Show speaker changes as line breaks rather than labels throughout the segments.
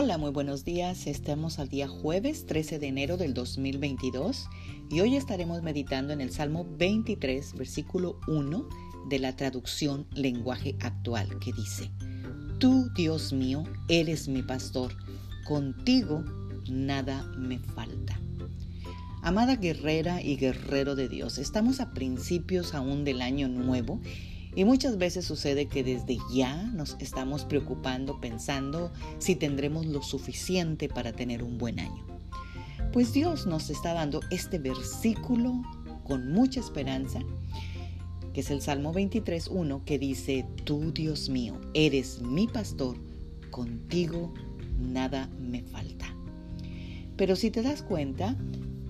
Hola, muy buenos días. Estamos al día jueves 13 de enero del 2022 y hoy estaremos meditando en el Salmo 23, versículo 1 de la traducción lenguaje actual que dice, Tú, Dios mío, eres mi pastor, contigo nada me falta. Amada guerrera y guerrero de Dios, estamos a principios aún del año nuevo y muchas veces sucede que desde ya nos estamos preocupando pensando si tendremos lo suficiente para tener un buen año. Pues Dios nos está dando este versículo con mucha esperanza, que es el Salmo 23.1, que dice, Tú Dios mío, eres mi pastor, contigo nada me falta. Pero si te das cuenta,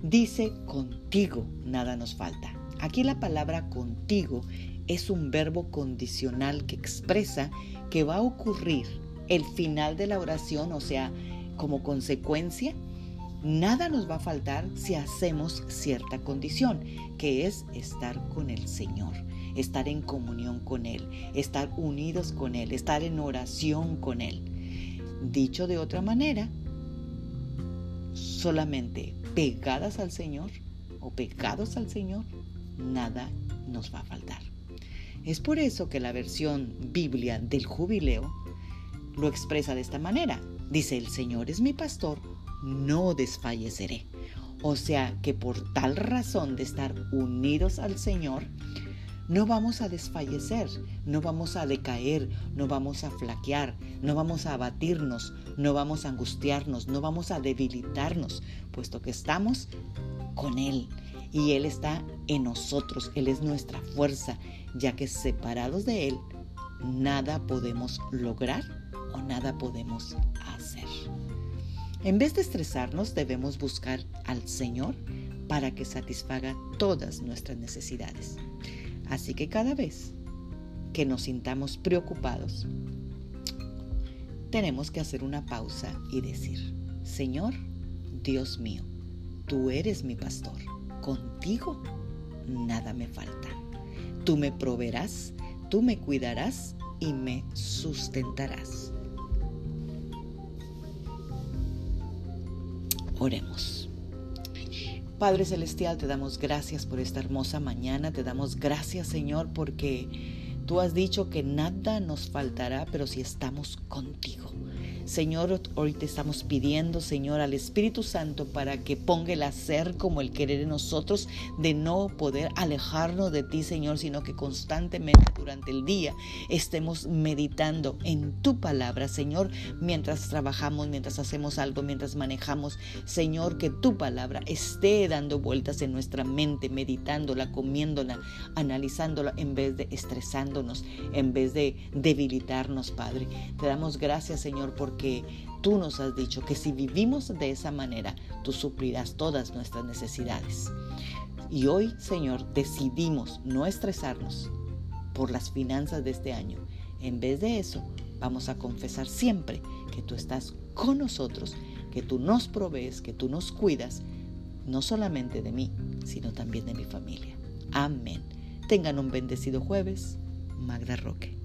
dice, contigo nada nos falta. Aquí la palabra contigo es un verbo condicional que expresa que va a ocurrir el final de la oración, o sea, como consecuencia, nada nos va a faltar si hacemos cierta condición, que es estar con el Señor, estar en comunión con Él, estar unidos con Él, estar en oración con Él. Dicho de otra manera, solamente pegadas al Señor o pegados al Señor, nada nos va a faltar. Es por eso que la versión Biblia del jubileo lo expresa de esta manera. Dice, el Señor es mi pastor, no desfalleceré. O sea que por tal razón de estar unidos al Señor, no vamos a desfallecer, no vamos a decaer, no vamos a flaquear, no vamos a abatirnos, no vamos a angustiarnos, no vamos a debilitarnos, puesto que estamos con Él y Él está en nosotros, Él es nuestra fuerza, ya que separados de Él, nada podemos lograr o nada podemos hacer. En vez de estresarnos, debemos buscar al Señor para que satisfaga todas nuestras necesidades. Así que cada vez que nos sintamos preocupados, tenemos que hacer una pausa y decir, Señor, Dios mío, tú eres mi pastor contigo nada me falta. Tú me proveerás, tú me cuidarás y me sustentarás. Oremos. Padre Celestial, te damos gracias por esta hermosa mañana, te damos gracias Señor porque tú has dicho que nada nos faltará, pero si estamos contigo. Señor, hoy te estamos pidiendo, Señor, al Espíritu Santo para que ponga el hacer como el querer en nosotros, de no poder alejarnos de ti, Señor, sino que constantemente durante el día estemos meditando en tu palabra, Señor, mientras trabajamos, mientras hacemos algo, mientras manejamos. Señor, que tu palabra esté dando vueltas en nuestra mente, meditándola, comiéndola, analizándola, en vez de estresándonos, en vez de debilitarnos, Padre. Te damos gracias, Señor, por que tú nos has dicho que si vivimos de esa manera, tú suplirás todas nuestras necesidades. Y hoy, Señor, decidimos no estresarnos por las finanzas de este año. En vez de eso, vamos a confesar siempre que tú estás con nosotros, que tú nos provees, que tú nos cuidas, no solamente de mí, sino también de mi familia. Amén. Tengan un bendecido jueves. Magda Roque.